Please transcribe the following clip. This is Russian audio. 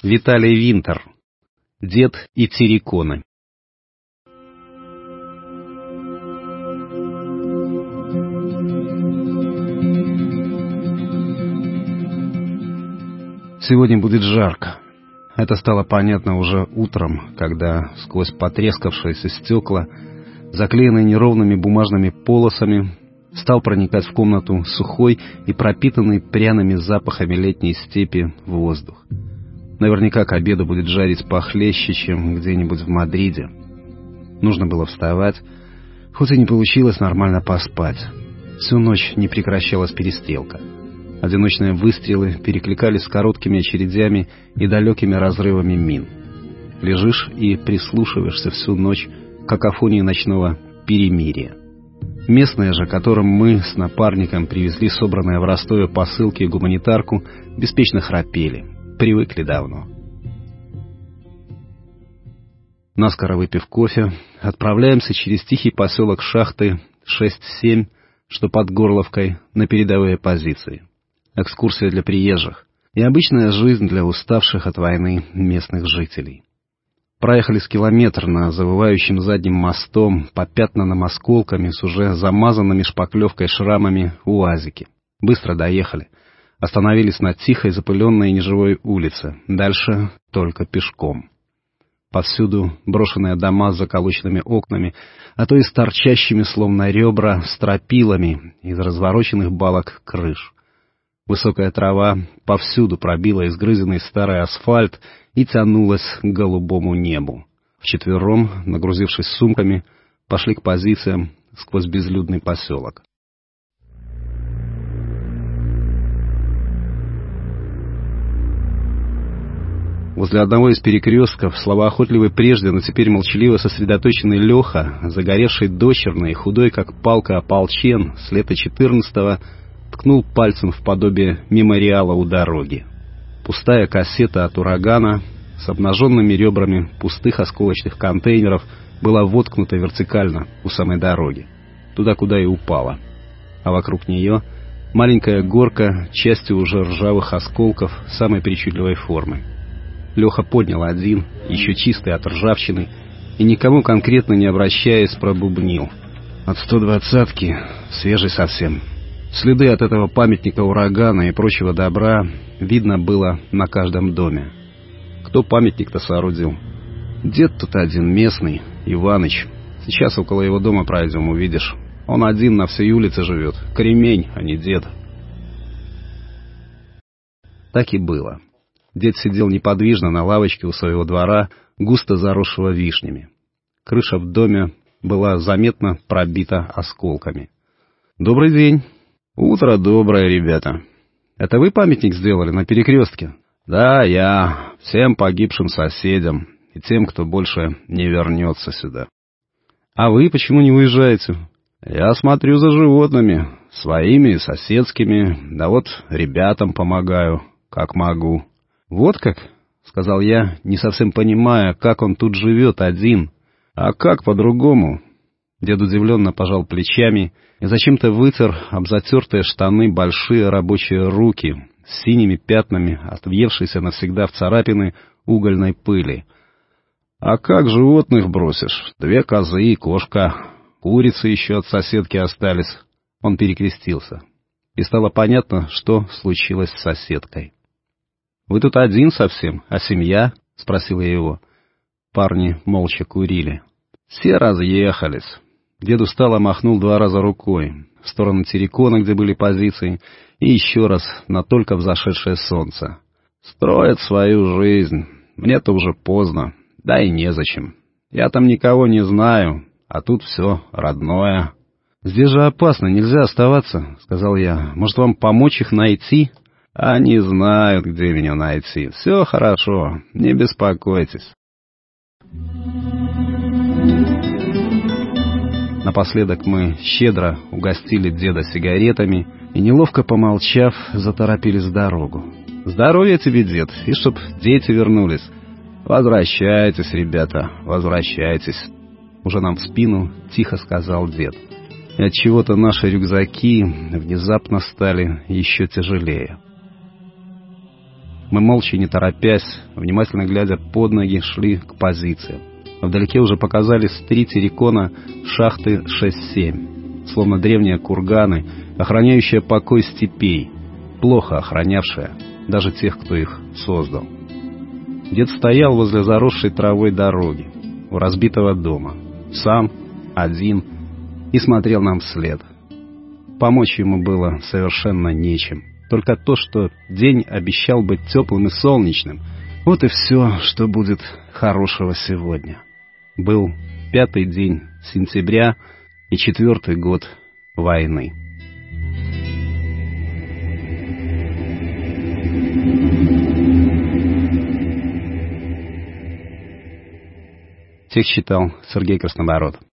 Виталий Винтер. Дед и терриконы. Сегодня будет жарко. Это стало понятно уже утром, когда сквозь потрескавшиеся стекла, заклеенные неровными бумажными полосами, стал проникать в комнату сухой и пропитанный пряными запахами летней степи воздух. Наверняка к обеду будет жарить похлеще, чем где-нибудь в Мадриде. Нужно было вставать, хоть и не получилось нормально поспать. Всю ночь не прекращалась перестрелка. Одиночные выстрелы перекликались с короткими очередями и далекими разрывами мин. Лежишь и прислушиваешься всю ночь к какофонии ночного перемирия. Местные же, которым мы с напарником привезли собранные в Ростове посылки и гуманитарку, беспечно храпели. Привыкли давно. Наскоро выпив кофе, отправляемся через тихий поселок Шахты 6-7, что под Горловкой, на передовые позиции. Экскурсия для приезжих и обычная жизнь для уставших от войны местных жителей. Проехали с километр на завывающим задним мостом, по пятнанным осколками с уже замазанными шпаклевкой шрамами уазики. Быстро доехали. Остановились на тихой, запыленной неживой улице. Дальше только пешком. Повсюду брошенные дома с заколоченными окнами, а то и с торчащими, словно ребра, стропилами из развороченных балок крыш. Высокая трава повсюду пробила изгрызенный старый асфальт и тянулась к голубому небу. Вчетвером, нагрузившись сумками, пошли к позициям сквозь безлюдный поселок. Возле одного из перекрестков, словоохотливый прежде, но теперь молчаливо сосредоточенный Леха, загоревший дочерный, худой как палка ополчен, с лета четырнадцатого, ткнул пальцем в подобие мемориала у дороги. Пустая кассета от урагана с обнаженными ребрами пустых осколочных контейнеров была воткнута вертикально у самой дороги, туда, куда и упала. А вокруг нее маленькая горка, частью уже ржавых осколков самой причудливой формы. Леха поднял один, еще чистый от ржавчины, и никому конкретно не обращаясь, пробубнил. От 120-ки, свежий совсем. Следы от этого памятника урагана и прочего добра видно было на каждом доме. Кто памятник-то соорудил? Дед тут один местный, Иваныч. Сейчас около его дома пройдем, увидишь. Он один на всей улице живет. Кремень, а не дед. Так и было. Дед сидел неподвижно на лавочке у своего двора, густо заросшего вишнями. Крыша в доме была заметно пробита осколками. «Добрый день!» «Утро доброе, ребята. Это вы памятник сделали на перекрестке?» «Да, я. Всем погибшим соседям и тем, кто больше не вернется сюда». «А вы почему не уезжаете?» «Я смотрю за животными, своими и соседскими, да вот ребятам помогаю, как могу». «Вот как?» — сказал я, не совсем понимая, как он тут живет один. «А как по-другому?» Дед удивленно пожал плечами и зачем-то вытер об затертые штаны большие рабочие руки с синими пятнами, отвъевшиеся навсегда в царапины угольной пыли. «А как животных бросишь? Две козы и кошка. Курицы еще от соседки остались». Он перекрестился. И стало понятно, что случилось с соседкой. «Вы тут один совсем, а семья?» — спросил я его. Парни молча курили. «Все разъехались. Дед устало махнул два раза рукой, в сторону Терекона, где были позиции, и еще раз на только взошедшее солнце. «Строят свою жизнь. Мне-то уже поздно. Да и незачем. Я там никого не знаю, а тут все родное». «Здесь же опасно, нельзя оставаться», — сказал я. «Может, вам помочь их найти?» «Они знают, где меня найти. Все хорошо, не беспокойтесь». Напоследок мы щедро угостили деда сигаретами и, неловко помолчав, заторопились дорогу. «Здоровья тебе, дед, и чтоб дети вернулись!» «Возвращайтесь, ребята, возвращайтесь!» Уже нам в спину тихо сказал дед. И от чего то наши рюкзаки внезапно стали еще тяжелее. Мы молча, не торопясь, внимательно глядя под ноги, шли к позициям. Вдалеке уже показались три террикона шахты 6-7, словно древние курганы, охраняющие покой степей, плохо охранявшие даже тех, кто их создал. Дед стоял возле заросшей травой дороги, у разбитого дома, сам, один, и смотрел нам вслед. Помочь ему было совершенно нечем. Только то, что день обещал быть теплым и солнечным. Вот и все, что будет хорошего сегодня. Был пятый день сентября и четвертый год войны. Текст читал Сергей Краснобород.